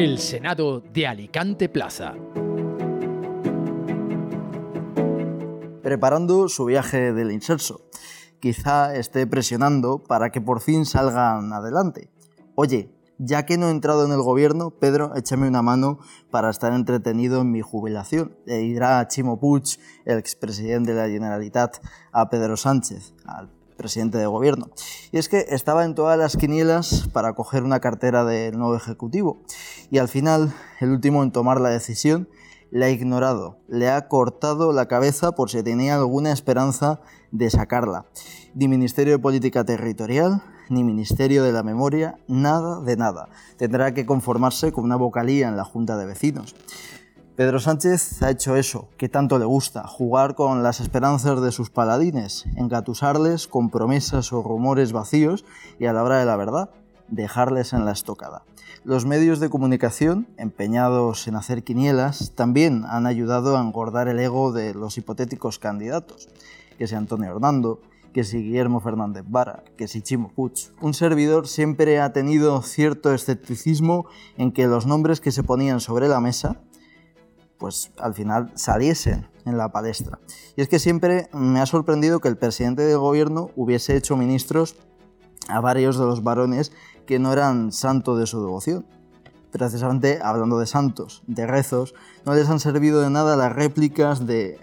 El Senado de Alicante Plaza. Preparando su viaje del inserso. Quizá esté presionando para que por fin salgan adelante. Oye, ya que no he entrado en el gobierno, Pedro, échame una mano para estar entretenido en mi jubilación. Le dirá Chimo Puig, el expresidente de la Generalitat, a Pedro Sánchez, al presidente de gobierno. Y es que estaba en todas las quinielas para coger una cartera del nuevo Ejecutivo. Y al final, el último en tomar la decisión, le ha ignorado, le ha cortado la cabeza por si tenía alguna esperanza de sacarla. Ni Ministerio de Política Territorial, ni Ministerio de la Memoria, nada de nada. Tendrá que conformarse con una vocalía en la Junta de Vecinos. Pedro Sánchez ha hecho eso, que tanto le gusta, jugar con las esperanzas de sus paladines, engatusarles con promesas o rumores vacíos y a la hora de la verdad, dejarles en la estocada. Los medios de comunicación, empeñados en hacer quinielas, también han ayudado a engordar el ego de los hipotéticos candidatos, que si Antonio Hernando, que si Guillermo Fernández Vara, que si Chimo Puig. Un servidor siempre ha tenido cierto escepticismo en que los nombres que se ponían sobre la mesa pues al final saliesen en la palestra. Y es que siempre me ha sorprendido que el presidente del gobierno hubiese hecho ministros a varios de los varones que no eran santo de su devoción. Precisamente hablando de santos, de rezos, no les han servido de nada las réplicas de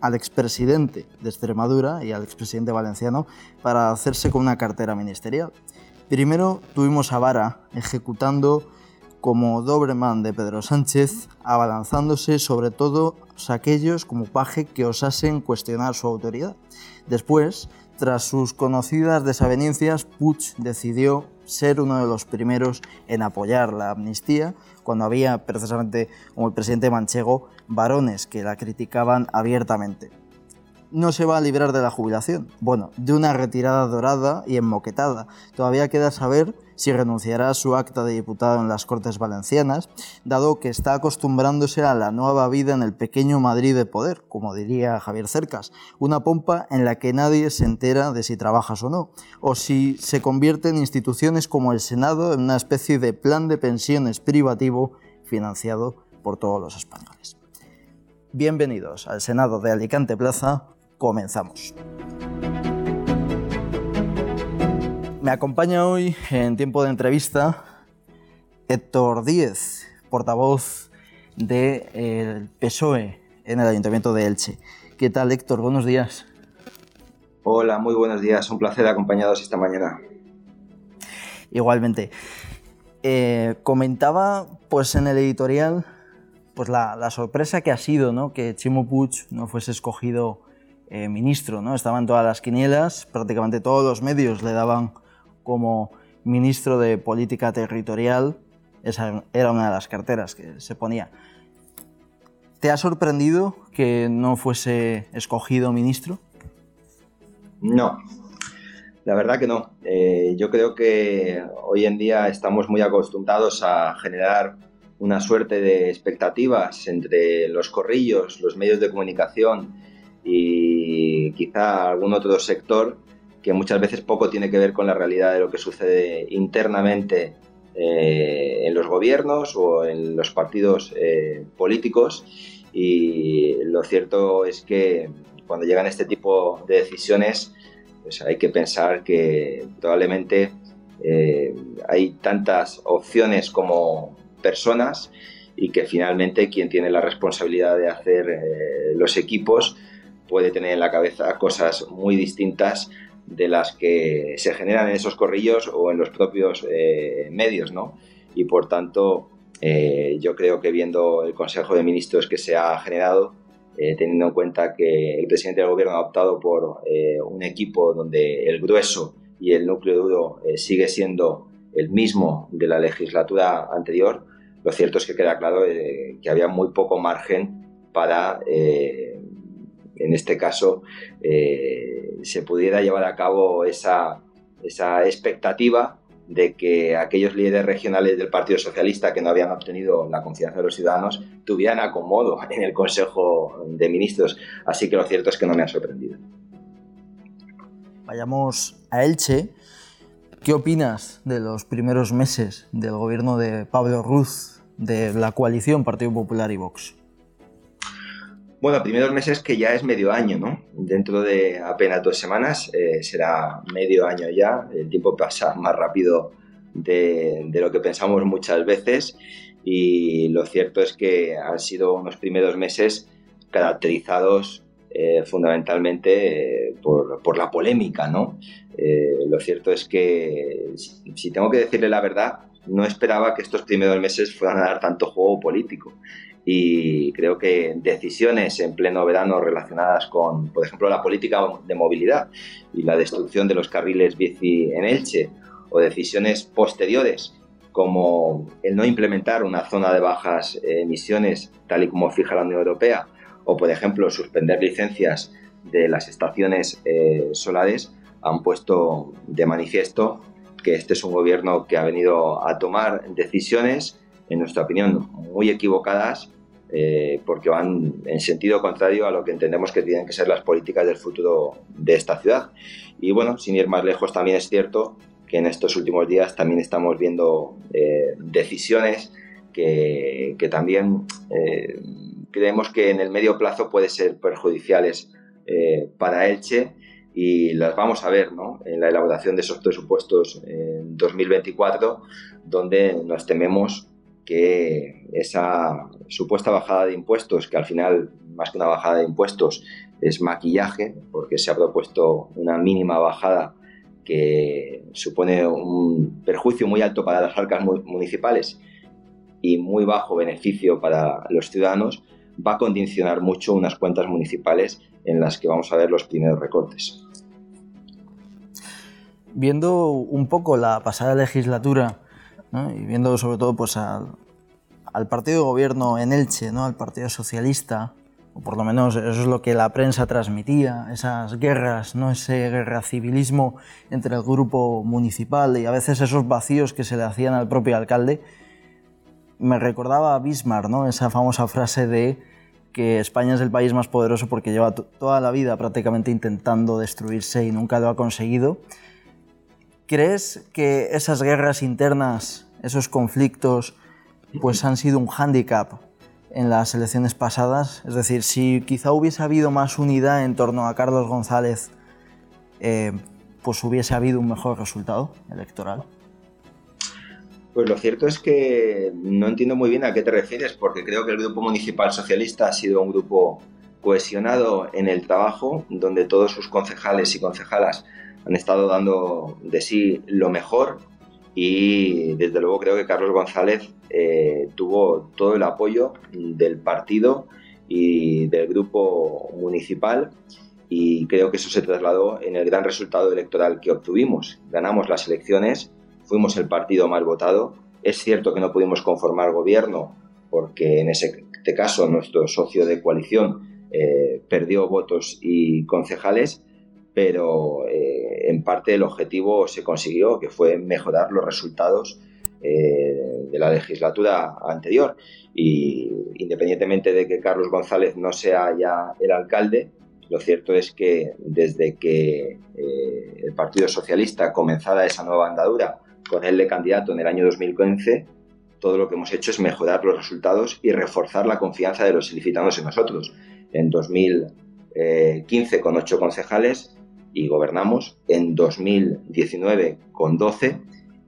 al expresidente de Extremadura y al expresidente valenciano para hacerse con una cartera ministerial. Primero tuvimos a Vara ejecutando como Dobreman de Pedro Sánchez, abalanzándose sobre todo aquellos como paje que osasen cuestionar su autoridad. Después, tras sus conocidas desavenencias, Puig decidió ser uno de los primeros en apoyar la amnistía, cuando había precisamente, como el presidente manchego, varones que la criticaban abiertamente no se va a librar de la jubilación. Bueno, de una retirada dorada y enmoquetada. Todavía queda saber si renunciará a su acta de diputado en las Cortes Valencianas, dado que está acostumbrándose a la nueva vida en el pequeño Madrid de poder, como diría Javier Cercas, una pompa en la que nadie se entera de si trabajas o no, o si se convierte en instituciones como el Senado en una especie de plan de pensiones privativo financiado por todos los españoles. Bienvenidos al Senado de Alicante Plaza, comenzamos. Me acompaña hoy en tiempo de entrevista Héctor Díez, portavoz del PSOE en el Ayuntamiento de Elche. ¿Qué tal, Héctor? Buenos días. Hola, muy buenos días. Un placer acompañados esta mañana. Igualmente. Eh, comentaba pues en el editorial pues la, sorpresa que ha sido ¿no? que Chimo Puig no fuese escogido eh, ministro, ¿no? Estaban todas las quinielas, prácticamente todos los medios le daban como ministro de Política Territorial, esa era una de las carteras que se ponía. ¿Te ha sorprendido que no fuese escogido ministro? No, la verdad que no. Eh, yo creo que hoy en día estamos muy acostumbrados a generar una suerte de expectativas entre los corrillos, los medios de comunicación y quizá algún otro sector que muchas veces poco tiene que ver con la realidad de lo que sucede internamente eh, en los gobiernos o en los partidos eh, políticos. Y lo cierto es que cuando llegan este tipo de decisiones pues hay que pensar que probablemente eh, hay tantas opciones como personas y que finalmente quien tiene la responsabilidad de hacer los equipos puede tener en la cabeza cosas muy distintas de las que se generan en esos corrillos o en los propios eh, medios, ¿no? Y por tanto, eh, yo creo que viendo el Consejo de Ministros que se ha generado, eh, teniendo en cuenta que el presidente del gobierno ha optado por un equipo donde el grueso y el núcleo duro sigue siendo el mismo de la legislatura anterior, lo cierto es que queda claro que había muy poco margen para en este caso eh, se pudiera llevar a cabo esa, esa expectativa de que aquellos líderes regionales del Partido Socialista que no habían obtenido la confianza de los ciudadanos tuvieran acomodo en el Consejo de Ministros. Así que lo cierto es que no me ha sorprendido. Vayamos a Elche. ¿Qué opinas de los primeros meses del gobierno de Pablo Ruz de la coalición Partido Popular y Vox? Bueno, primeros meses que ya es medio año, ¿no? Dentro de apenas dos semanas eh, será medio año ya. El tiempo pasa más rápido de, lo que pensamos muchas veces y lo cierto es que han sido unos primeros meses caracterizados eh, fundamentalmente eh, por, la polémica, ¿no? lo cierto es que, si tengo que decirle la verdad, no esperaba que estos primeros meses fueran a dar tanto juego político y creo que decisiones en pleno verano relacionadas con, por ejemplo, la política de movilidad y la destrucción de los carriles bici en Elche o decisiones posteriores como el no implementar una zona de bajas emisiones tal y como fija la Unión Europea o, por ejemplo, suspender licencias de las estaciones eh, solares han puesto de manifiesto que este es un gobierno que ha venido a tomar decisiones en nuestra opinión, muy equivocadas eh, porque van en sentido contrario a lo que entendemos que tienen que ser las políticas del futuro de esta ciudad. Y bueno, sin ir más lejos, también es cierto que en estos últimos días también estamos viendo eh, decisiones que, que también eh, creemos que en el medio plazo pueden ser perjudiciales para Elche y las vamos a ver ¿no? en la elaboración de esos presupuestos en 2024, donde nos tememos que esa supuesta bajada de impuestos, que al final más que una bajada de impuestos es maquillaje, porque se ha propuesto una mínima bajada que supone un perjuicio muy alto para las arcas municipales y muy bajo beneficio para los ciudadanos, va a condicionar mucho unas cuentas municipales en las que vamos a ver los primeros recortes. Viendo un poco la pasada legislatura, y viendo sobre todo pues, al, partido de gobierno en Elche, ¿no? al Partido Socialista, o por lo menos eso es lo que la prensa transmitía, esas guerras, ¿no? ese guerra civilismo entre el grupo municipal y a veces esos vacíos que se le hacían al propio alcalde, me recordaba a Bismarck, ¿no? esa famosa frase de que España es el país más poderoso porque lleva toda la vida prácticamente intentando destruirse y nunca lo ha conseguido. ¿Crees que esas guerras internas, esos conflictos, pues han sido un hándicap en las elecciones pasadas? Es decir, si quizá hubiese habido más unidad en torno a Carlos González, eh, pues hubiese habido un mejor resultado electoral. Pues lo cierto es que no entiendo muy bien a qué te refieres, porque creo que el Grupo Municipal Socialista ha sido un grupo cohesionado en el trabajo, donde todos sus concejales y concejalas han estado dando de sí lo mejor y desde luego creo que Carlos González eh, tuvo todo el apoyo del partido y del grupo municipal y creo que eso se trasladó en el gran resultado electoral que obtuvimos. Ganamos las elecciones, fuimos el partido más votado. Es cierto que no pudimos conformar gobierno porque en ese este caso nuestro socio de coalición eh, perdió votos y concejales, pero eh, en parte el objetivo se consiguió, que fue mejorar los resultados eh, de la legislatura anterior. Y independientemente de que Carlos González no sea ya el alcalde, lo cierto es que desde que eh, el Partido Socialista comenzara esa nueva andadura con él de candidato en el año 2015, todo lo que hemos hecho es mejorar los resultados y reforzar la confianza de los ilicitanos en nosotros. En 2015 con ocho concejales y gobernamos en 2019 con 12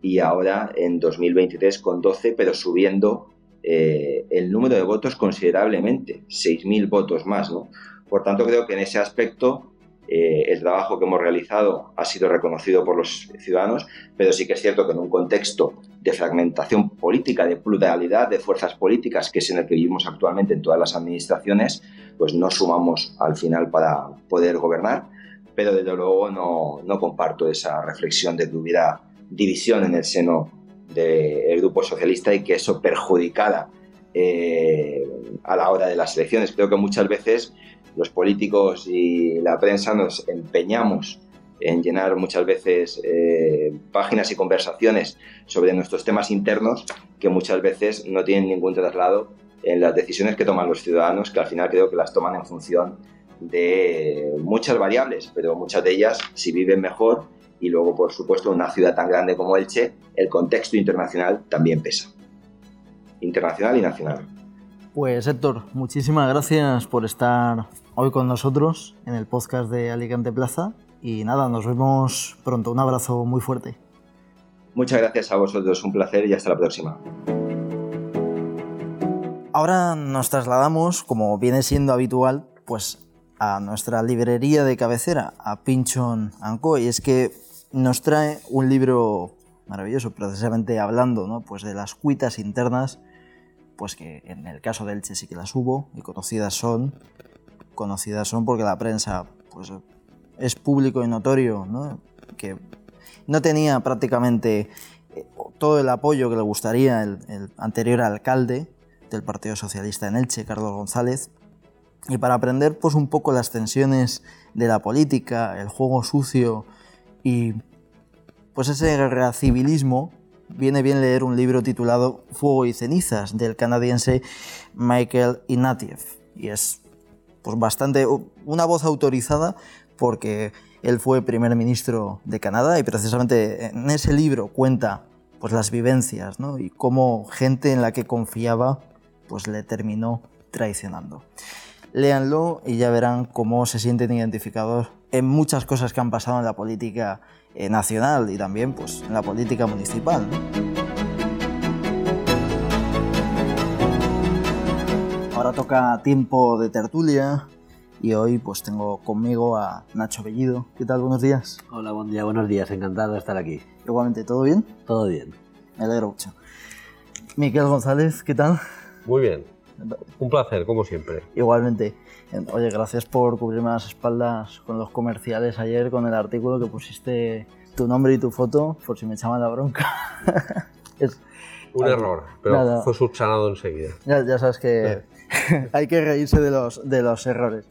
y ahora en 2023 con 12, pero subiendo eh, el número de votos considerablemente, 6.000 votos más. ¿no? Por tanto, creo que en ese aspecto eh, el trabajo que hemos realizado ha sido reconocido por los ciudadanos, pero sí que es cierto que en un contexto de fragmentación política, de pluralidad de fuerzas políticas, que es en el que vivimos actualmente en todas las administraciones, pues no sumamos al final para poder gobernar pero desde luego no, no comparto esa reflexión de que hubiera división en el seno del Grupo Socialista y que eso perjudicara eh, a la hora de las elecciones. Creo que muchas veces los políticos y la prensa nos empeñamos en llenar muchas veces eh, páginas y conversaciones sobre nuestros temas internos que muchas veces no tienen ningún traslado en las decisiones que toman los ciudadanos, que al final creo que las toman en función de muchas variables, pero muchas de ellas, si viven mejor, y luego, por supuesto, en una ciudad tan grande como Elche, el contexto internacional también pesa. internacional y nacional. Pues Héctor, muchísimas gracias por estar hoy con nosotros en el podcast de Alicante Plaza y nada, nos vemos pronto. Un abrazo muy fuerte. Muchas gracias a vosotros, un placer y hasta la próxima. Ahora nos trasladamos, como viene siendo habitual, pues a nuestra librería de cabecera, a Pinchon Co. Y es que nos trae un libro maravilloso, precisamente hablando ¿no? pues de las cuitas internas pues que en el caso de Elche sí que las hubo y conocidas son, conocidas son porque la prensa pues es público y notorio, ¿no? que no tenía prácticamente eh, todo el apoyo que le gustaría el, anterior alcalde del Partido Socialista en Elche, Carlos González, y para aprender pues un poco las tensiones de la política, el juego sucio y pues ese civilismo viene bien leer un libro titulado Fuego y cenizas del canadiense Michael Ignatieff. Y es pues, bastante una voz autorizada porque él fue primer ministro de Canadá y precisamente en ese libro cuenta pues, las vivencias y cómo gente en la que confiaba pues, le terminó traicionando. Léanlo y ya verán cómo se sienten identificados en muchas cosas que han pasado en la política eh, nacional y también pues, en la política municipal. Ahora toca tiempo de tertulia y hoy pues tengo conmigo a Nacho Bellido. ¿Qué tal? Buenos días. Hola, buen día, buenos días. Encantado de estar aquí. Igualmente, ¿todo bien? Todo bien. Me alegro mucho. Miquel González, ¿qué tal? Muy bien. Un placer, como siempre. Igualmente. Oye, gracias por cubrirme las espaldas con los comerciales ayer, con el artículo que pusiste tu nombre y tu foto, por si me echaban la bronca. es un error, pero fue subsanado enseguida. Ya, ya sabes que hay que reírse de los, de los errores.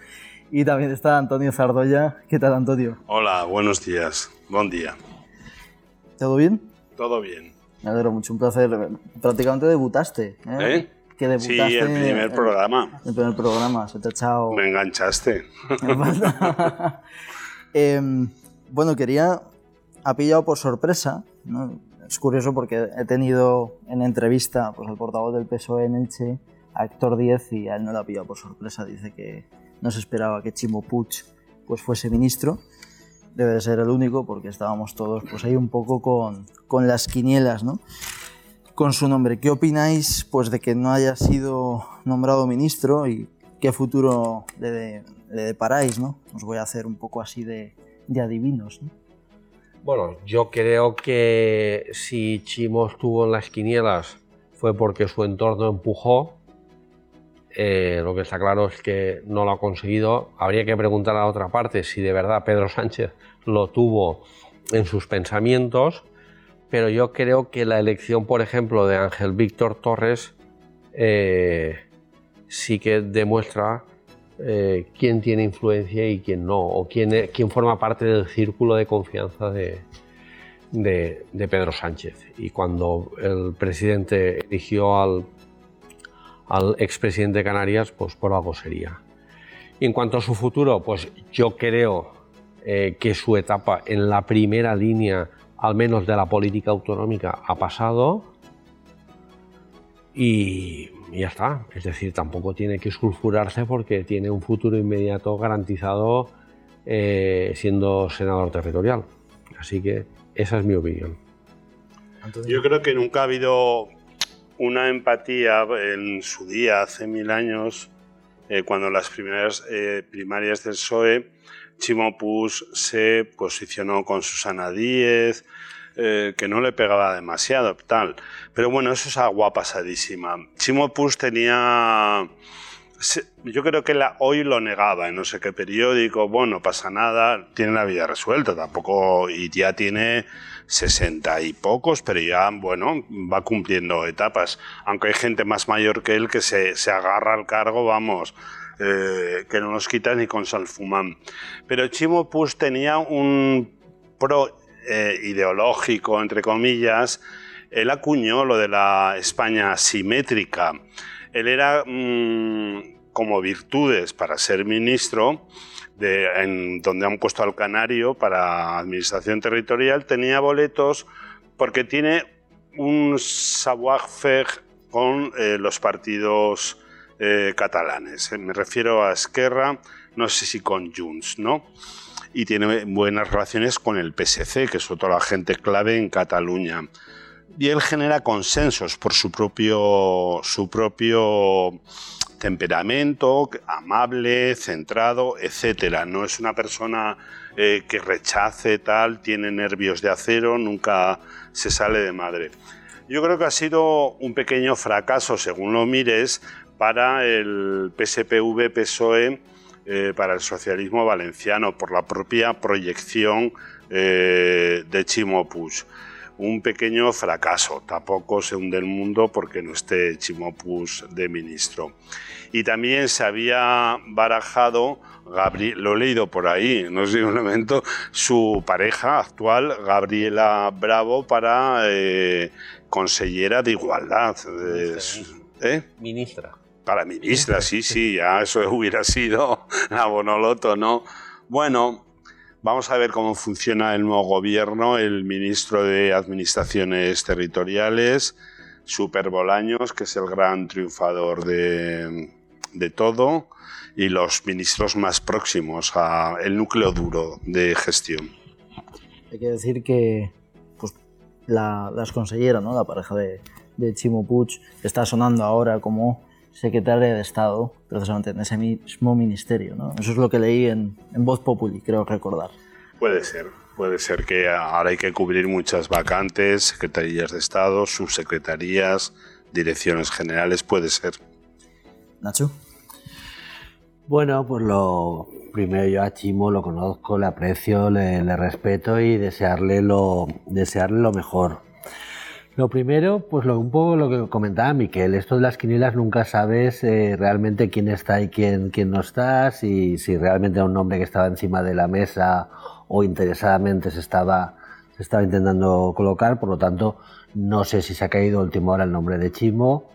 Y también está Antonio Zardoya. ¿Qué tal, Antonio? Hola, buenos días. Buen día. ¿Todo bien? Todo bien. Me alegro mucho, un placer. Prácticamente debutaste. ¿eh? ¿Eh? Sí, el primer programa. El primer programa, se te ha echado... Me enganchaste. Em, bueno, quería... Ha pillado por sorpresa, es curioso porque he tenido en entrevista pues, al portavoz del PSOE en Elche, a Héctor Díez, y a él no lo ha pillado por sorpresa. Dice que no se esperaba que Chimo Puig pues, fuese ministro. Debe de ser el único porque estábamos todos pues, ahí un poco con, con las quinielas, ¿no? Con su nombre. ¿Qué opináis pues, de que no haya sido nombrado ministro y qué futuro le, deparáis? ¿no? Os voy a hacer un poco así de, adivinos. Bueno, yo creo que si Chimo estuvo en las quinielas fue porque su entorno empujó. Eh, lo que está claro es que no lo ha conseguido. Habría que preguntar a la otra parte si de verdad Pedro Sánchez lo tuvo en sus pensamientos pero yo creo que la elección, por ejemplo, de Ángel Víctor Torres eh, sí que demuestra eh, quién tiene influencia y quién no, o quién, forma parte del círculo de confianza de, de, Pedro Sánchez. Y cuando el presidente eligió al, al expresidente de Canarias, pues por algo sería. Y en cuanto a su futuro, pues yo creo eh, que su etapa en la primera línea al menos de la política autonómica, ha pasado y ya está. Es decir, tampoco tiene que sulfurarse porque tiene un futuro inmediato garantizado eh, siendo senador territorial. Así que esa es mi opinión. Yo creo que nunca ha habido una empatía en su día, hace mil años, eh, cuando las primeras eh, primarias del PSOE Chimo se posicionó con Susana Díez, eh, que no le pegaba demasiado, tal. Pero bueno, eso es agua pasadísima. Chimo tenía... Yo creo que la, hoy lo negaba en no sé qué periódico, bueno, no pasa nada, tiene la vida resuelta, tampoco, y ya tiene sesenta y pocos, pero ya, bueno, va cumpliendo etapas. Aunque hay gente más mayor que él que se, se agarra al cargo, vamos, eh, que no nos quita ni con salfumán. Pero Chimo Puig tenía un pro eh, ideológico, entre comillas. Él acuñó lo de la España simétrica. Él era mm, como virtudes para ser ministro, de, en donde han puesto al canario para administración territorial, tenía boletos porque tiene un savoir-faire con eh, los partidos eh, catalanes. Me refiero a Esquerra, no sé si con Junts, ¿no? Y tiene buenas relaciones con el PSC, que es otro agente clave en Cataluña. Y él genera consensos por su propio, su propio temperamento, amable, centrado, etcétera. No es una persona eh, que rechace tal, tiene nervios de acero, nunca se sale de madre. Yo creo que ha sido un pequeño fracaso, según lo mires, para el PSPV-PSOE, eh, para el socialismo valenciano, por la propia proyección eh, de Chimo un pequeño fracaso. Tampoco se hunde el mundo porque no esté Chimopus de ministro. Y también se había barajado, lo he leído por ahí, no sé un momento, su pareja actual, Gabriela Bravo, para eh, consellera de igualdad. ¿eh? Ministra. Para ministra, sí, sí, ya eso hubiera sido la Bonoloto, ¿no? Bueno, Vamos a ver cómo funciona el nuevo gobierno, el ministro de Administraciones Territoriales, Super Bolaños, que es el gran triunfador de, todo, y los ministros más próximos al núcleo duro de gestión. Hay que decir que pues, la, las consejeras, ¿no? la pareja de, de Chimo está sonando ahora como secretaria de Estado, precisamente en ese mismo ministerio. ¿no? Eso es lo que leí en, en Voz Populi, creo recordar. Puede ser, puede ser que ahora hay que cubrir muchas vacantes, secretarías de Estado, subsecretarías, direcciones generales, puede ser. Nacho. Bueno, pues lo primero yo a Chimo lo conozco, le aprecio, le, le respeto y desearle lo, desearle lo mejor lo primero, pues lo, un poco lo que comentaba Miquel, esto de las quinielas nunca sabes eh, realmente quién está y quién, quién no está, si, si realmente era un nombre que estaba encima de la mesa o interesadamente se estaba, se estaba intentando colocar, por lo tanto no sé si se ha caído a última hora el nombre de Chimo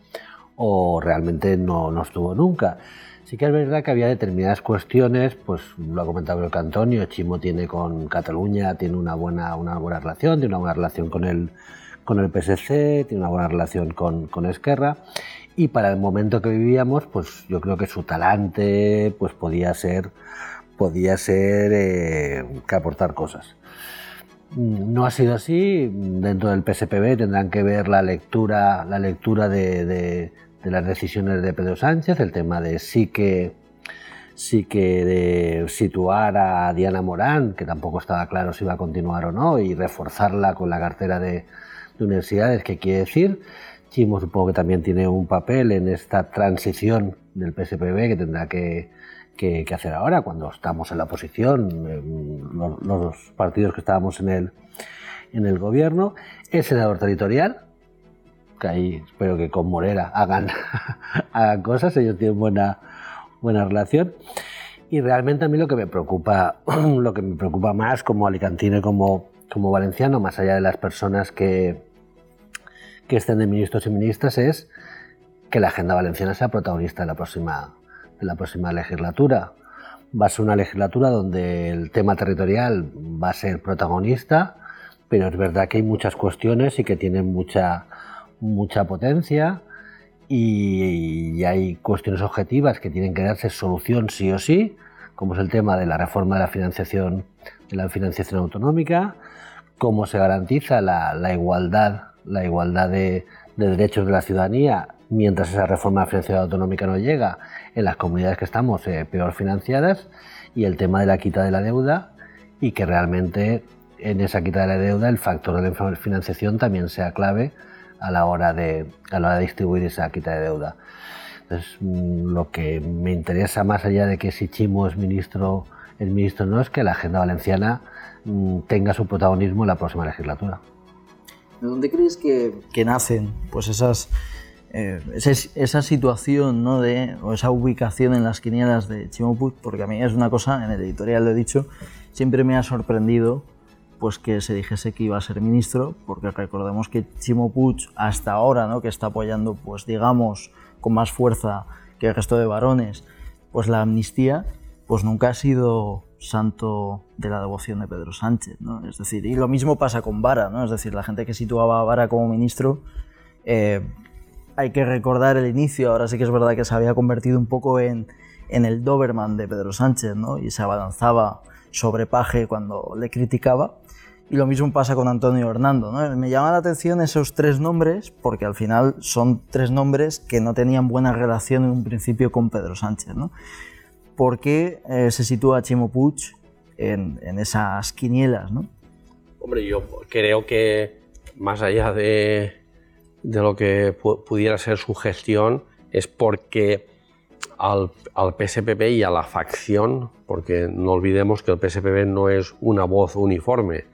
o realmente no, no estuvo nunca. Sí que es verdad que había determinadas cuestiones, pues lo ha comentado el Antonio, Chimo tiene con Cataluña, tiene una buena, una buena relación, tiene una buena relación con el con el PSC, tiene una buena relación con, con Esquerra y para el momento que vivíamos, pues yo creo que su talante pues podía ser, podía ser eh, que aportar cosas. No ha sido así. Dentro del PSPB tendrán que ver la lectura, la lectura de, de, las decisiones de Pedro Sánchez, el tema de sí que sí que situar a Diana Morán, que tampoco estaba claro si iba a continuar o no, y reforzarla con la cartera de, de universidades, ¿qué quiere decir? Chimo supongo que también tiene un papel en esta transición del PSPB que tendrá que, hacer ahora, cuando estamos en la oposición, los, partidos que estábamos en el, en el gobierno. Senador territorial, que ahí espero que con Morera hagan, hagan cosas, ellos tienen buena, buena relación. Y realmente a mí lo que me preocupa, lo que me preocupa más como alicantino y como, como valenciano, más allá de las personas que, que estén de ministros y ministras es que la agenda valenciana sea protagonista de la próxima, de la próxima legislatura. Va a ser una legislatura donde el tema territorial va a ser protagonista, pero es verdad que hay muchas cuestiones y que tienen mucha, mucha potencia y, hay cuestiones objetivas que tienen que darse solución sí o sí, como es el tema de la reforma de la financiación, de la financiación autonómica, cómo se garantiza la, la igualdad la igualdad de, derechos de la ciudadanía mientras esa reforma financiera autonómica no llega en las comunidades que estamos eh, peor financiadas y el tema de la quita de la deuda y que realmente en esa quita de la deuda el factor de la financiación también sea clave a la hora de, a la hora de distribuir esa quita de deuda. Entonces, mm, lo que me interesa más allá de que si Chimo es ministro, el ministro no, es que la agenda valenciana mm, tenga su protagonismo en la próxima legislatura. ¿De dónde crees que, nacen pues esas, eh, esa, situación ¿no? de, o esa ubicación en las quinielas de Chimo Puig? Porque a mí es una cosa, en el editorial lo he dicho, siempre me ha sorprendido pues que se dijese que iba a ser ministro, porque recordemos que Chimo Puig hasta ahora, ¿no? que está apoyando, pues digamos, con más fuerza que el resto de varones, pues la amnistía, pues nunca ha sido santo de la devoción de Pedro Sánchez, ¿no? Es decir, y lo mismo pasa con Vara, ¿no? Es decir, la gente que situaba a Vara como ministro, eh, hay que recordar el inicio, ahora sí que es verdad que se había convertido un poco en, en el Doberman de Pedro Sánchez, ¿no? Y se abalanzaba sobre Paje cuando le criticaba. Y lo mismo pasa con Antonio Hernando. Me llama la atención esos tres nombres porque al final son tres nombres que no tenían buena relación en un principio con Pedro Sánchez. ¿no? ¿Por qué eh, se sitúa Chimo Puig en, esas quinielas? ¿no? Hombre, yo creo que más allá de, de lo que pudiera ser su gestión, es porque al, al, y a la facción, porque no olvidemos que el PSPP no es una voz uniforme,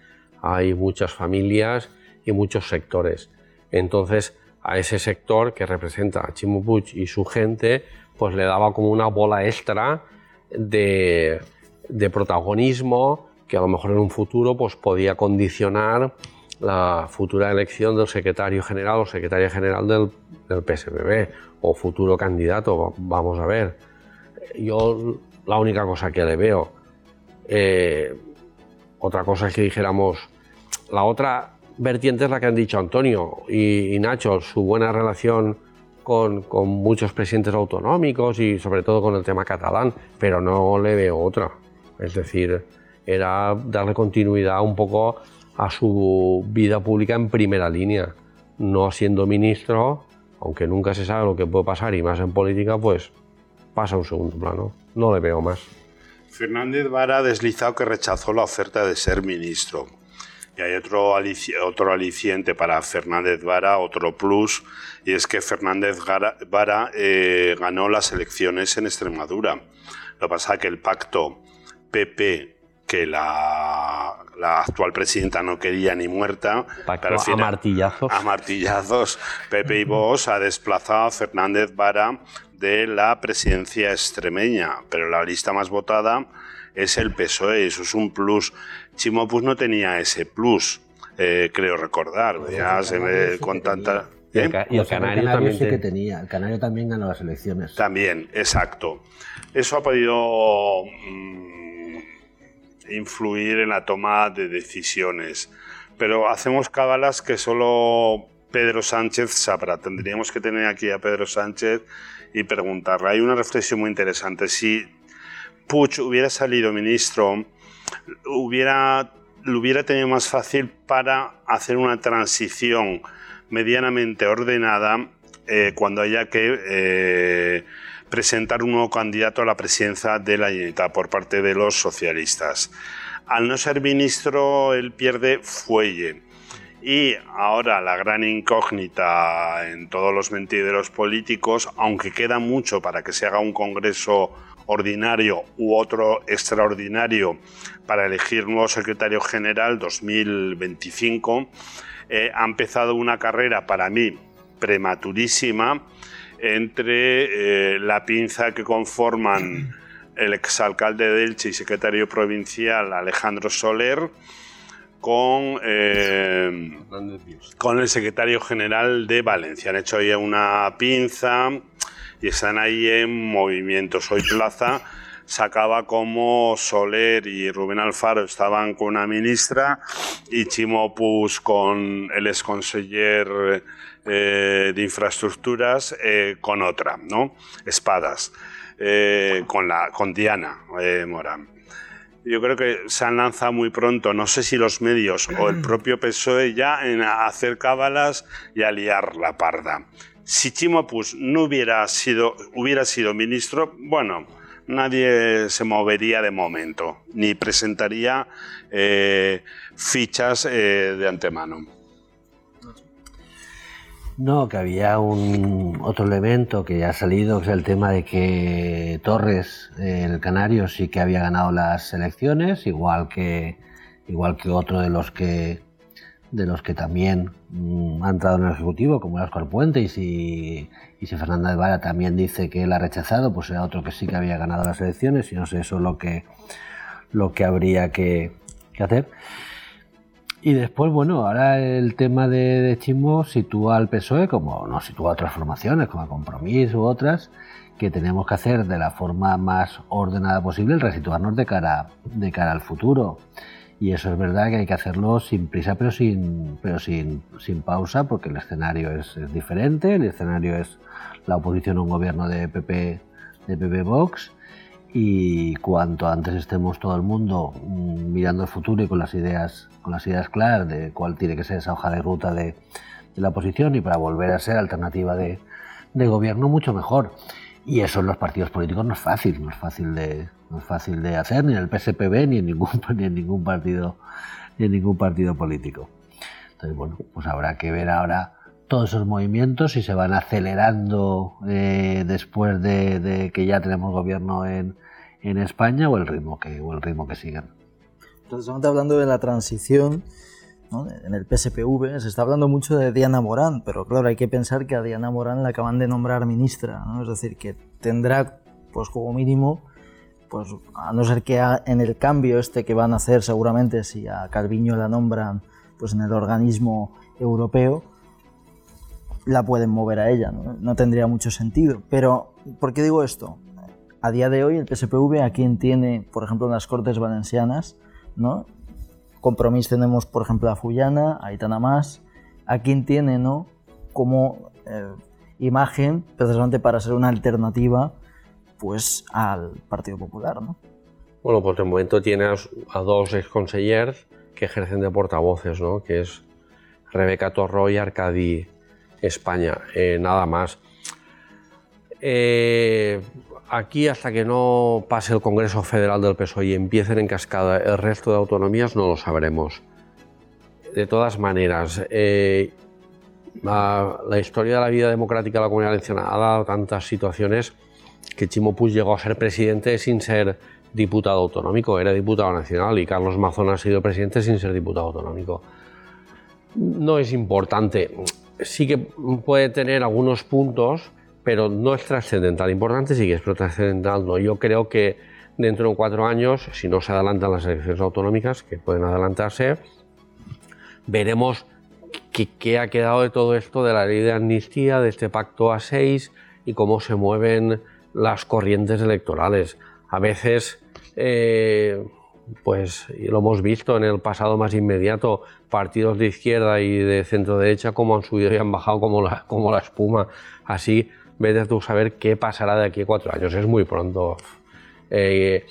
hay muchas familias y muchos sectores. Entonces, a ese sector que representa a Chimo Puig y su gente, pues le daba como una bola extra de, protagonismo que a lo mejor en un futuro pues, podía condicionar la futura elección del secretario general o secretaria general del, del o futuro candidato, vamos a ver. Yo la única cosa que le veo, eh, otra cosa es que dijéramos, la otra vertiente es la que han dicho Antonio y, Nacho, su buena relación con, con, muchos presidentes autonómicos y sobre todo con el tema catalán, pero no le veo otra. Es decir, era darle continuidad un poco a su vida pública en primera línea, no siendo ministro, aunque nunca se sabe lo que puede pasar y más en política, pues pasa a un segundo plano. No le veo más. Fernández Vara ha deslizado que rechazó la oferta de ser ministro. Y hay otro, otro aliciente para Fernández Vara, otro plus, y es que Fernández Vara eh, ganó las elecciones en Extremadura. Lo que pasa es que el pacto PP que la, actual presidenta no quería ni muerta. pero a martillazos. A martillazos. Pepe y Vos ha desplazado a Fernández Vara de la presidencia extremeña, pero la lista más votada es el PSOE, eso es un plus. Chimopus no tenía ese plus, eh, creo recordar, ya se ve con tanta... Y el, ¿eh? Canario, también que tenía. El Canario también ganó las elecciones. También, exacto. Eso ha podido mm, influir en la toma de decisiones. Pero hacemos cábalas que solo Pedro Sánchez sabrá. Tendríamos que tener aquí a Pedro Sánchez y preguntarle. Hay una reflexión muy interesante. Si Puig hubiera salido ministro, hubiera, lo hubiera tenido más fácil para hacer una transición medianamente ordenada eh, cuando haya que eh, presentar un nuevo candidato a la presidencia de la Generalitat por parte de los socialistas. Al no ser ministro, él pierde fuelle. Y ahora la gran incógnita en todos los mentideros políticos, aunque queda mucho para que se haga un congreso ordinario u otro extraordinario para elegir nuevo secretario general 2025, eh, ha empezado una carrera para mí prematurísima entre eh, la pinza que conforman el exalcalde de Elche y secretario provincial Alejandro Soler con, eh, con el secretario general de Valencia. Han hecho ahí una pinza y están ahí en movimiento. Soy Plaza sacaba como Soler y Rubén Alfaro estaban con una ministra y Chimo Pus con el exconseller eh, de infraestructuras eh, con otra, ¿no? Espadas, eh, con, la, con Diana Morán. Yo creo que se han lanzado muy pronto, no sé si los medios o el propio PSOE ya en hacer cábalas y a liar la parda. Si Chimo Pus no hubiera sido, hubiera sido ministro, bueno, nadie se movería de momento, ni presentaría fichas de antemano. No, que había un otro elemento que ya ha salido, que es el tema de que Torres, el canario, sí que había ganado las elecciones, igual que igual que otro de los que de los que también mm, ha entrado en el ejecutivo, como era Oscar Puente, y si, y si Fernanda de Vara también dice que él ha rechazado, pues era otro que sí que había ganado las elecciones, y no sé eso lo que lo que habría que, hacer. Y después, bueno, ahora el tema de, de Chimbo sitúa al PSOE como no sitúa otras formaciones, como Compromiso u otras, que tenemos que hacer de la forma más ordenada posible el resituarnos de cara, de cara al futuro. Y eso es verdad que hay que hacerlo sin prisa, pero sin, pero sin, sin pausa, porque el escenario es, es diferente, el escenario es la oposición a un gobierno de PP, de PP Vox, y cuanto antes estemos todo el mundo mm, mirando el futuro y con las ideas, con las ideas claras de cuál tiene que ser esa hoja de ruta de, de la oposición y para volver a ser alternativa de, de gobierno, mucho mejor. Y eso en los partidos políticos no es fácil, no es fácil de, no es fácil de hacer ni en el PSPB ni en ningún, ni en ningún partido ni en ningún partido político. Entonces, bueno, pues habrá que ver ahora todos esos movimientos si se van acelerando eh, después de, que ya tenemos gobierno en, en España o el ritmo que, o el ritmo que sigan. Entonces, estamos hablando de la transición ¿no? en el PSPV, se está hablando mucho de Diana Morán, pero claro, hay que pensar que a Diana Morán la acaban de nombrar ministra, ¿no? es decir, que tendrá, pues como mínimo, pues a no ser que en el cambio este que van a hacer seguramente si a Calviño la nombran pues en el organismo europeo, la pueden mover a ella, ¿no? no tendría mucho sentido. Pero, ¿por qué digo esto? A día de hoy el PSPV, a quien tiene, por ejemplo, en las Cortes Valencianas, ¿no? Compromís tenemos, por ejemplo, a Fullana, a Itana Más, a quien tiene, ¿no? Como eh, imagen, precisamente para ser una alternativa, pues, al Partido Popular, ¿no? Bueno, pues de momento tiene a, a dos exconsellers que ejercen de portavoces, ¿no? Que es Rebeca Torro y Arcadi España, eh, nada más. Eh, aquí hasta que no pase el Congreso Federal del PSOE y empiecen en cascada el resto de autonomías no lo sabremos. De todas maneras, eh, la, la, historia de la vida democrática de la Comunidad Valenciana ha dado tantas situaciones que Chimo Puig llegó a ser presidente sin ser diputado autonómico, era diputado nacional y Carlos Mazón ha sido presidente sin ser diputado autonómico. No es importante, sí que puede tener algunos puntos, pero no es trascendental. Importante sí que es, pero trascendental no. Yo creo que dentro de cuatro años, si no se adelantan las elecciones autonómicas, que pueden adelantarse, veremos qué, ha quedado de todo esto de la ley de amnistía, de este pacto a seis y cómo se mueven las corrientes electorales. A veces, eh, pues lo hemos visto en el pasado más inmediato, partidos de izquierda y de centro derecha como han subido y han bajado como la, como la espuma. Así, vete tú saber qué pasará de aquí a cuatro años. Es muy pronto. Eh,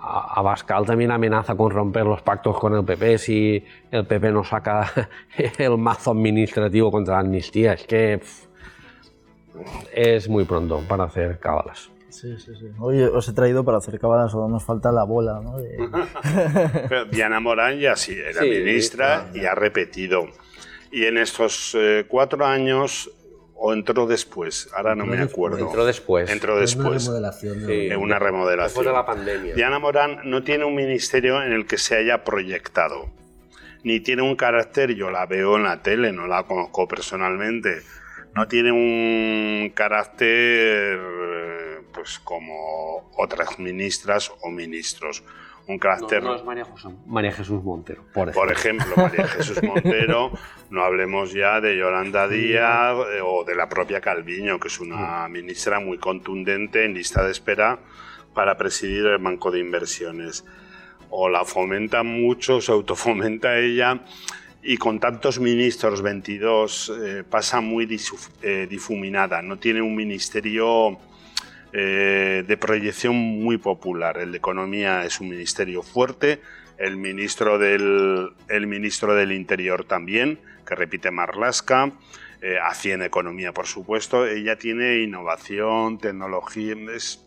Abascal también amenaza con romper los pactos con el PP si el PP no saca el mazo administrativo contra la amnistía. Es que pff, es muy pronto para hacer cábalas. Sí, sí, sí. Hoy os he traído para hacer cábalas, solo nos falta la bola, ¿no? De... Diana Morán ya sí, era sí, ministra y ha repetido. Y en estos eh, cuatro años, o entró después, ahora no entró me acuerdo. Entró después. Entró después. Una remodelación. Sí, una remodelación. Después de la pandemia. Diana Morán no tiene un ministerio en el que se haya proyectado. Ni tiene un carácter, yo la veo en la tele, no la conozco personalmente. No tiene un carácter pues como otras ministras o ministros. Un carácter... No, no es María, José, María, Jesús Montero, por ejemplo. Por ejemplo, María Jesús Montero, no hablemos ya de Yolanda Díaz eh, o de la propia Calviño, que es una ministra muy contundente en lista de espera para presidir el Banco de Inversiones. O la fomenta mucho, se autofomenta ella y con tantos ministros, 22, eh, pasa muy eh, difuminada. No tiene un ministerio eh, de proyección muy popular. El de Economía es un ministerio fuerte, el ministro del, el ministro del Interior también, que repite Marlaska, eh, Hacienda Economía, por supuesto. Ella tiene innovación, tecnología, es,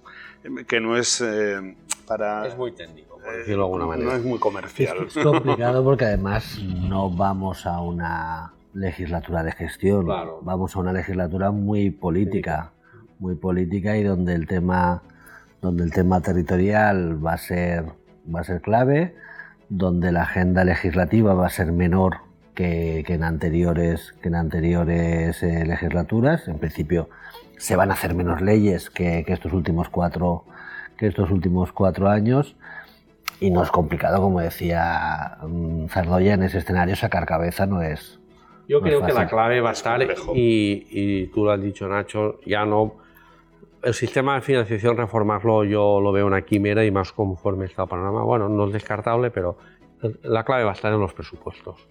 que no es eh, para... Es muy técnico, por decirlo de alguna manera. No es muy comercial. Es, es complicado porque además no vamos a una legislatura de gestión, Claro. vamos a una legislatura muy política, muy política y donde el tema, donde el tema territorial va a ser, va a ser clave, donde la agenda legislativa va a ser menor que, que en anteriores, que en anteriores eh, legislaturas. En principio se van a hacer menos leyes que, que estos últimos cuatro, que estos últimos cuatro años. Y no es complicado, como decía mm, Zardoya, en ese escenario sacar cabeza no es, Yo no es creo que fácil. la clave va a estar, y, y tú lo has dicho Nacho, ya no... El sistema de financiación, reformarlo, yo lo veo una quimera y más conforme está el panorama. Bueno, no es descartable, pero la clave va a estar en los presupuestos.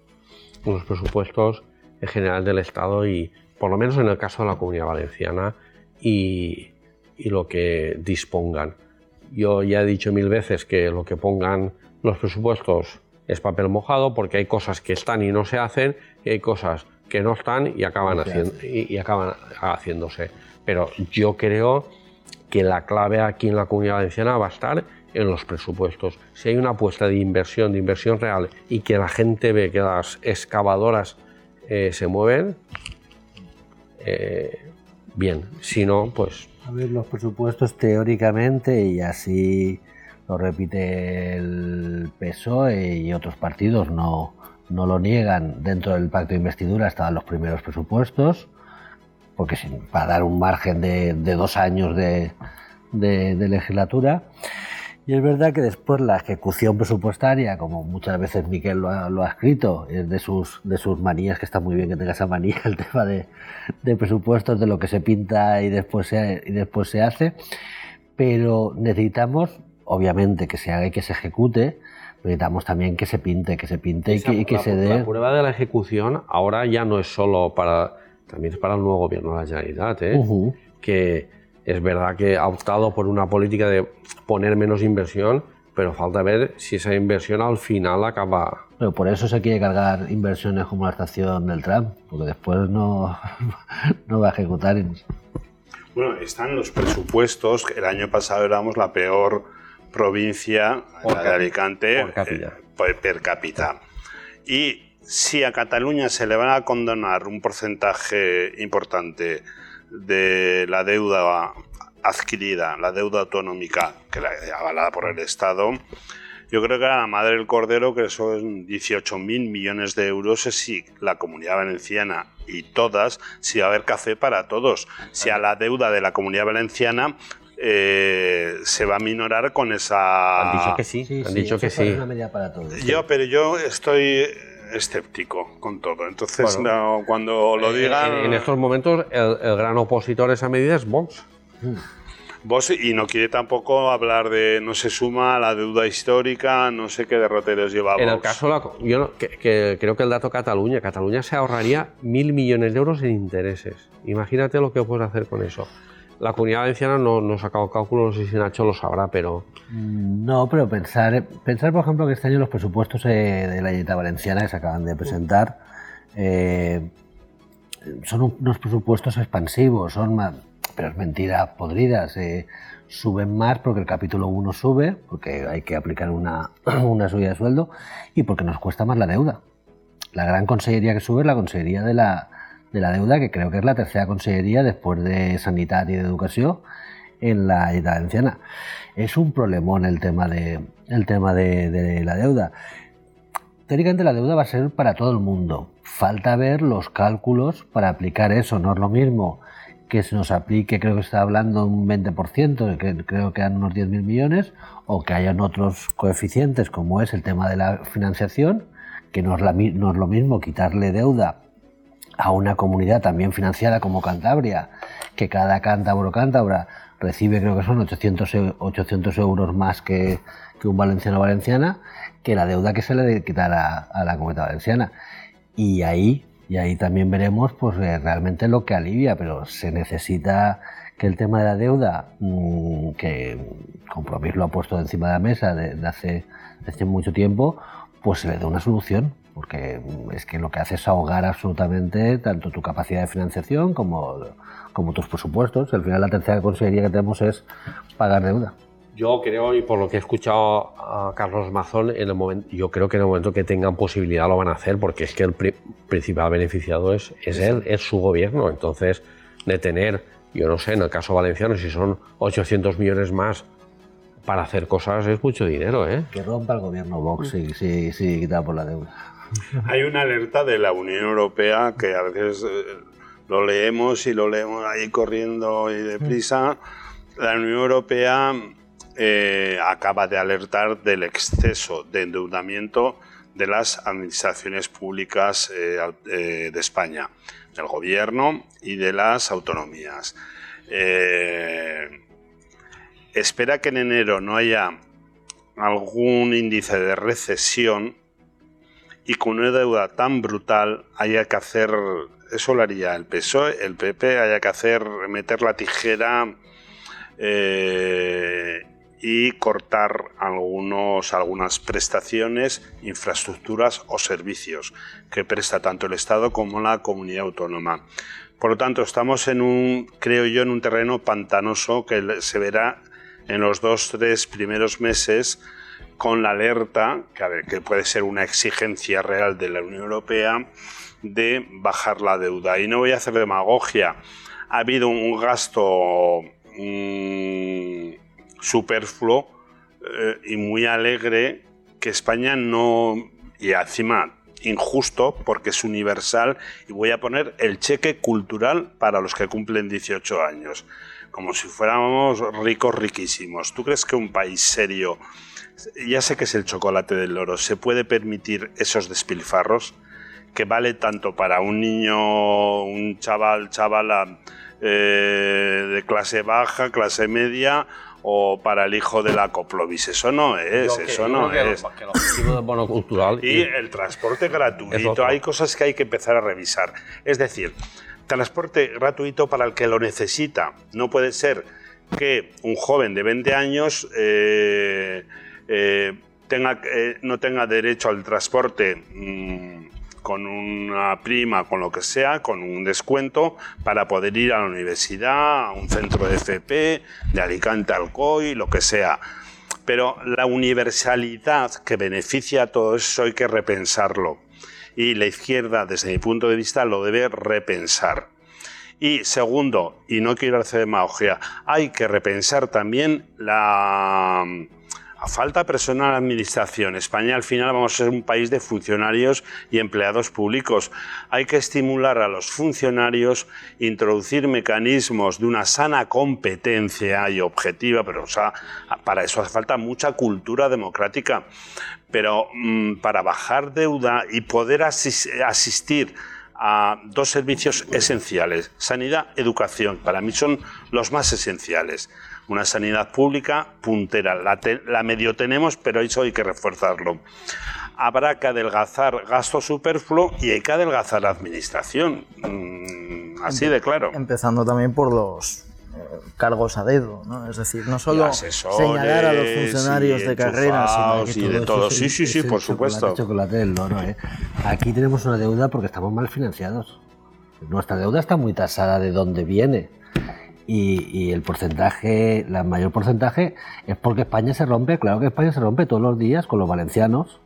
En los presupuestos en general del Estado y, por lo menos en el caso de la Comunidad Valenciana, y, y lo que dispongan. Yo ya he dicho mil veces que lo que pongan los presupuestos es papel mojado porque hay cosas que están y no se hacen y hay cosas que no están y acaban, haciendo, y, acaban haciéndose. Pero yo creo que la clave aquí en la comunidad valenciana va a estar en los presupuestos. Si hay una apuesta de inversión, de inversión real y que la gente ve que las excavadoras eh, se mueven, eh, bien. Si no, pues... A ver, los presupuestos teóricamente, y así lo repite el PSOE y otros partidos, no, no lo niegan, dentro del pacto de investidura estaban los primeros presupuestos, porque para dar un margen de, dos años de, de legislatura. Y es verdad que después la ejecución presupuestaria, como muchas veces Miquel lo ha, escrito, es de sus, de sus manías, que está muy bien que tenga esa manía, el tema de, presupuestos, de lo que se pinta y después se, y después se hace. Pero necesitamos, obviamente, que se haga y que se ejecute, necesitamos también que se pinte, que se pinte y que, se dé. La prueba de la ejecución ahora ya no es solo para, también es para el nuevo gobierno de la Generalitat, ¿eh? que es verdad que ha optado por una política de poner menos inversión, pero falta ver si esa inversión al final acaba. Pero por eso se quiere cargar inversiones como la estación del tram, porque después no, no va a ejecutar. Bueno, están los presupuestos. El año pasado éramos la peor provincia de Alicante por cápita. Eh, per cápita. Y si a Cataluña se le van a condonar un porcentaje importante de la deuda adquirida, la deuda autonómica, que la avalada por el Estado, yo creo que era la madre del cordero, que son 18.000 millones de euros, si la comunidad valenciana y todas, si va a haber café para todos. Si a la deuda de la comunidad valenciana eh, se va a minorar con esa. Han dicho que sí, han dicho que sí. Yo, pero yo estoy escéptico con todo. Entonces, cuando lo eh, digan... En, estos momentos, el, gran opositor a esa medida es Vox. Vox y no quiere tampoco hablar de, no se suma a la deuda histórica, no sé qué derroteros lleva En el caso, yo que, creo que el dato Cataluña, Cataluña se ahorraría mil millones de euros en intereses. Imagínate lo que puedes hacer con eso. La comunidad valenciana no, no ha sacado cálculos, no sé si Nacho lo sabrá, pero... Mm, no, pero pensar, pensar por ejemplo, que este año los presupuestos eh, de la dieta Valenciana que se acaban de presentar eh, son unos presupuestos expansivos, son más, pero es mentira podridas. Eh, suben más porque el capítulo 1 sube, porque hay que aplicar una, una subida de sueldo y porque nos cuesta más la deuda. La gran consejería que sube es la consejería de la, de la deuda, que creo que es la tercera consellería después de Sanidad y de Educación en la Generalitat Valenciana. Es un problemón el tema de, el tema de, la deuda. Teóricamente la deuda va a ser para todo el mundo. Falta ver los cálculos para aplicar eso. No es lo mismo que se nos aplique, creo que está hablando un 20%, que creo que dan unos 10.000 millones, o que hayan otros coeficientes como es el tema de la financiación, que no es, no es lo mismo quitarle deuda a una comunidad también financiada como Cantabria, que cada cántabro cántabra recibe creo que son 800, 800 euros más que, un valenciano valenciana, que la deuda que se le debe quitar a, la comunidad valenciana. Y ahí, y ahí también veremos pues, eh, realmente lo que alivia, pero se necesita que el tema de la deuda, mm, que Compromís lo ha puesto encima de la mesa de, hace, de hace mucho tiempo, pues se le dé una solución porque es que lo que hace es ahogar absolutamente tanto tu capacidad de financiación como, como tus presupuestos. Al final la tercera consejería que tenemos es pagar deuda. Yo creo, y por lo que he escuchado a Carlos Mazón, en el momento, yo creo que en el momento que tengan posibilidad lo van a hacer, porque es que el principal beneficiado es, es él, es su gobierno. Entonces, de tener, yo no sé, en el caso valenciano, si son 800 millones más para hacer cosas, es mucho dinero, ¿eh? Que rompa el gobierno Vox si, si, si quita por la deuda. Hay una alerta de la Unión Europea que a veces eh, lo leemos y lo leemos ahí corriendo y deprisa. La Unión Europea eh, acaba de alertar del exceso de endeudamiento de las administraciones públicas eh, de España, del gobierno y de las autonomías. espera que en enero no haya algún índice de recesión y con una deuda tan brutal haya que hacer, eso lo haría el PSOE, el PP, haya que hacer, meter la tijera eh, y cortar algunos, algunas prestaciones, infraestructuras o servicios que presta tanto el Estado como la comunidad autónoma. Por lo tanto, estamos en un, creo yo, en un terreno pantanoso que se verá en los dos, tres primeros meses con la alerta, que, puede ser una exigencia real de la Unión Europea, de bajar la deuda. Y no voy a hacer demagogia. Ha habido un gasto mm, superfluo eh, y muy alegre que España no, y encima injusto porque es universal y voy a poner el cheque cultural para los que cumplen 18 años, como si fuéramos ricos riquísimos. ¿Tú crees que un país serio, ya sé que es el chocolate del oro, se puede permitir esos despilfarros? que vale tanto para un niño, un chaval, chavala eh, de clase baja, clase media o para el hijo de la Coplovis. Eso no es, eso no es. Y el transporte gratuito, hay cosas que hay que empezar a revisar. Es decir, transporte gratuito para el que lo necesita. No puede ser que un joven de 20 años eh, eh, tenga, no tenga derecho al transporte. Mm, con una prima, con lo que sea, con un descuento para poder ir a la universidad, a un centro de FP, de Alicante al COI, lo que sea. Pero la universalidad que beneficia a todo eso hay que repensarlo. Y la izquierda, desde mi punto de vista, lo debe repensar. Y segundo, y no quiero hacer demagogia, hay que repensar también la a falta personal la administración. España al final vamos a ser un país de funcionarios y empleados públicos. Hay que estimular a los funcionarios, introducir mecanismos de una sana competencia y objetiva, pero para eso hace falta mucha cultura democrática. Pero mm, para bajar deuda y poder asistir a dos servicios esenciales, sanidad, educación, para mí son los más esenciales una sanidad pública puntera. La, medio tenemos, pero eso hay que reforzarlo. Habrá que adelgazar gasto superfluo y hay que adelgazar la administración. Mm, así de claro. Empezando también por los eh, cargos a dedo, ¿no? Es decir, no solo señalar a los funcionarios de carrera, sino que y de todo. Sí, sí, sí, por supuesto. Chocolate del ¿eh? Aquí tenemos una deuda porque estamos mal financiados. Nuestra deuda está muy tasada de dónde viene y, el porcentaje, el mayor porcentaje es porque España se rompe, claro que España se rompe todos los días con los valencianos.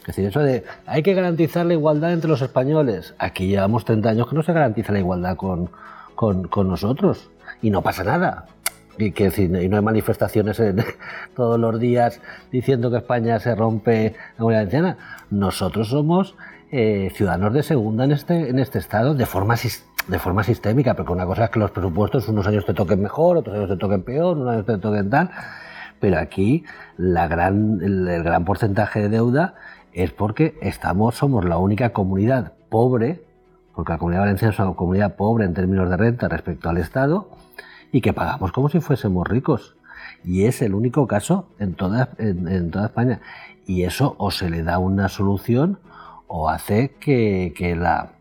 Es decir, eso de hay que garantizar la igualdad entre los españoles. Aquí llevamos 30 años que no se garantiza la igualdad con, con, nosotros y no pasa nada. Y, que, y no hay manifestaciones todos los días diciendo que España se rompe la valenciana. Nosotros somos eh, ciudadanos de segunda en este, en este estado de forma sistémica de forma sistémica, porque una cosa es que los presupuestos unos años te toquen mejor, otros años te toquen peor, unos años te toquen tal, pero aquí la gran, el, gran porcentaje de deuda es porque estamos, somos la única comunidad pobre, porque la comunidad valenciana es una comunidad pobre en términos de renta respecto al Estado, y que pagamos como si fuésemos ricos. Y es el único caso en toda, en, toda España. Y eso o se le da una solución o hace que, que la,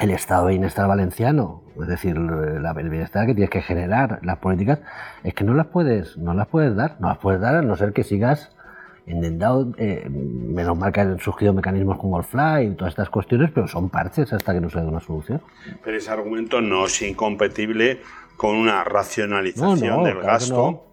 el estado de bienestar valenciano, es decir, la, el bienestar que tienes que generar, las políticas, es que no las puedes, no las puedes dar, no las puedes dar a no ser que sigas endendado, eh, menos mal que han surgido mecanismos como el fly y todas estas cuestiones, pero son parches hasta que no se dé una solución. Pero ese argumento no es incompatible con una racionalización del gasto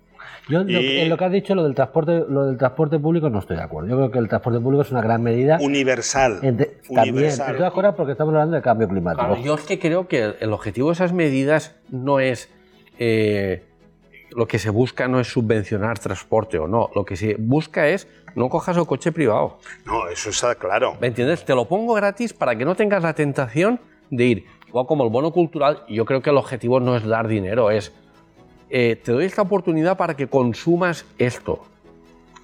yo en lo que has dicho, lo del transporte, lo del transporte público no estoy de acuerdo. Yo creo que el transporte público es una gran medida. Universal. también estoy de acuerdo porque estamos hablando de cambio climático. yo es que creo que el objetivo de esas medidas no es eh, lo que se busca no es subvencionar transporte o no. Lo que se busca es no cojas el coche privado. No, eso está claro. ¿Me entiendes? Te lo pongo gratis para que no tengas la tentación de ir. Igual como el bono cultural, yo creo que el objetivo no es dar dinero, es eh, te doy esta oportunidad para que consumas esto.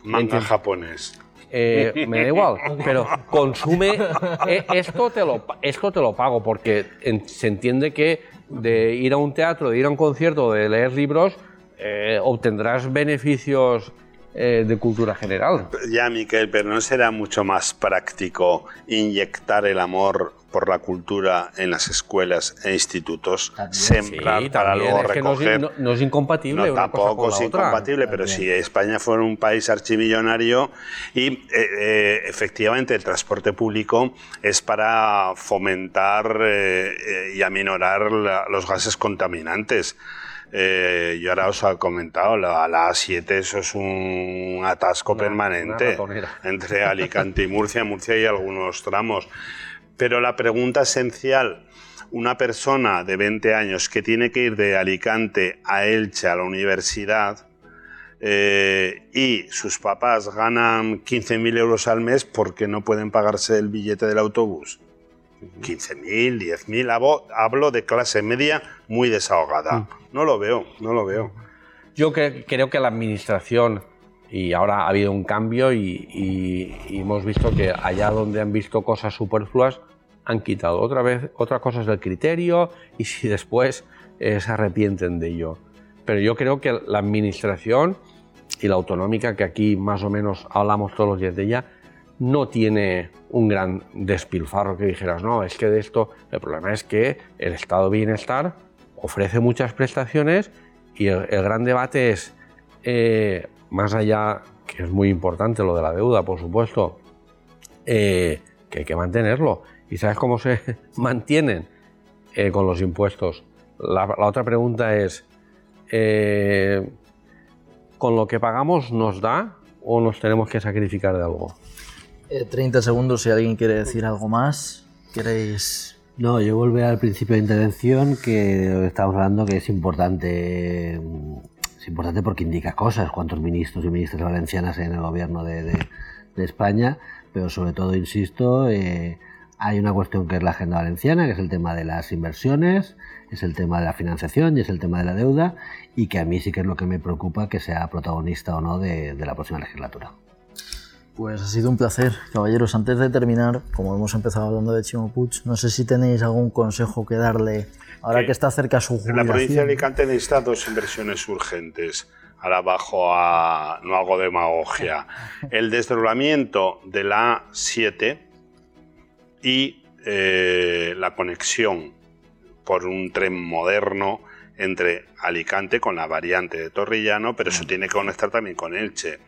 Manga japonés. Eh, me da igual, pero consume eh, esto te lo esto te lo pago porque se entiende que de ir a un teatro, de ir a un concierto, de leer libros obtendrás beneficios de cultura general. Ya, Miquel, pero ¿no será mucho más práctico inyectar el amor por la cultura en las escuelas e institutos, sembrar para luego recoger. no, es, incompatible. No, tampoco es incompatible, pero si España fuera un país archimillonario y eh, eh, efectivamente el transporte público es para fomentar y aminorar los gases contaminantes. Eh, yo ahora os he comentado, a las 7 eso es un atasco permanente entre Alicante y Murcia, Murcia y algunos tramos. Pero la pregunta esencial, una persona de 20 años que tiene que ir de Alicante a Elche a la universidad eh, y sus papás ganan 15.000 euros al mes porque no pueden pagarse el billete del autobús. 15.000, 10.000, hablo de clase media muy desahogada. Mm. No lo veo, no lo veo. Yo creo que la administración, y ahora ha habido un cambio y, hemos visto que allá donde han visto cosas superfluas, han quitado otra vez otras cosas del criterio y si después eh, se arrepienten de ello. Pero yo creo que la administración y la autonómica, que aquí más o menos hablamos todos los días de ella, no tiene un gran despilfarro que dijeras, no, es que de esto, el problema es que el estado de bienestar ofrece muchas prestaciones y el, gran debate es, eh, más allá, que es muy importante lo de la deuda, por supuesto, eh, que hay que mantenerlo. ¿Y sabes cómo se mantienen? Eh, con los impuestos. La, la, otra pregunta es, ¿con lo que pagamos nos da o nos tenemos que sacrificar de algo? 30 segundos si alguien quiere decir algo más. ¿Queréis...? No, yo volver al principio de intervención que estamos hablando que es importante, es importante porque indica cosas, cuántos ministros y ministras valencianas hay en el gobierno de, España, pero sobre todo, insisto, eh, hay una cuestión que es la agenda valenciana, que es el tema de las inversiones, es el tema de la financiación y es el tema de la deuda, y que a mí sí que es lo que me preocupa que sea protagonista o no de la próxima legislatura. Pues ha sido un placer, caballeros. Antes de terminar, como hemos empezado hablando de Chimo Puig, no sé si tenéis algún consejo que darle ahora que está cerca su jubilación. En la provincia de Alicante necesita dos inversiones urgentes. Ahora bajo a... no hago demagogia. El desdoblamiento de la A7 y eh, la conexión por un tren moderno entre Alicante con la variante de Torrillano, pero eso tiene que conectar también con Elche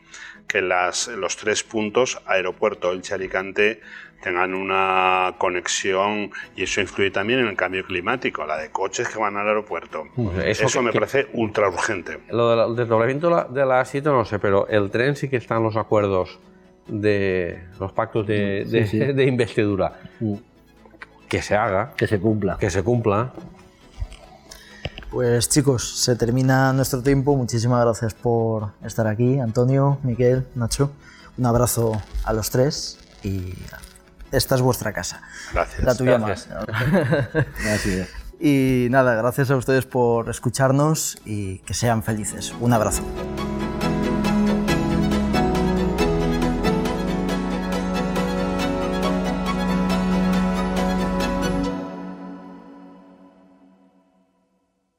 que las, los tres puntos, aeropuerto Elche-Alicante, tengan una conexión y eso influye también en el cambio climático, la de coches que van al aeropuerto. Eso, me parece ultra urgente. Lo del desdoblamiento de la A7 no sé, pero el tren sí que están los acuerdos de los pactos de, de investidura. Mm. Que se haga. Que se cumpla. Que se cumpla. Pues chicos, se termina nuestro tiempo. Muchísimas gracias por estar aquí. Antonio, Miguel, Nacho, un abrazo a los tres y esta es vuestra casa. Gracias. La tuya más. gracias. Y nada, gracias a ustedes por escucharnos y que sean felices. Un abrazo.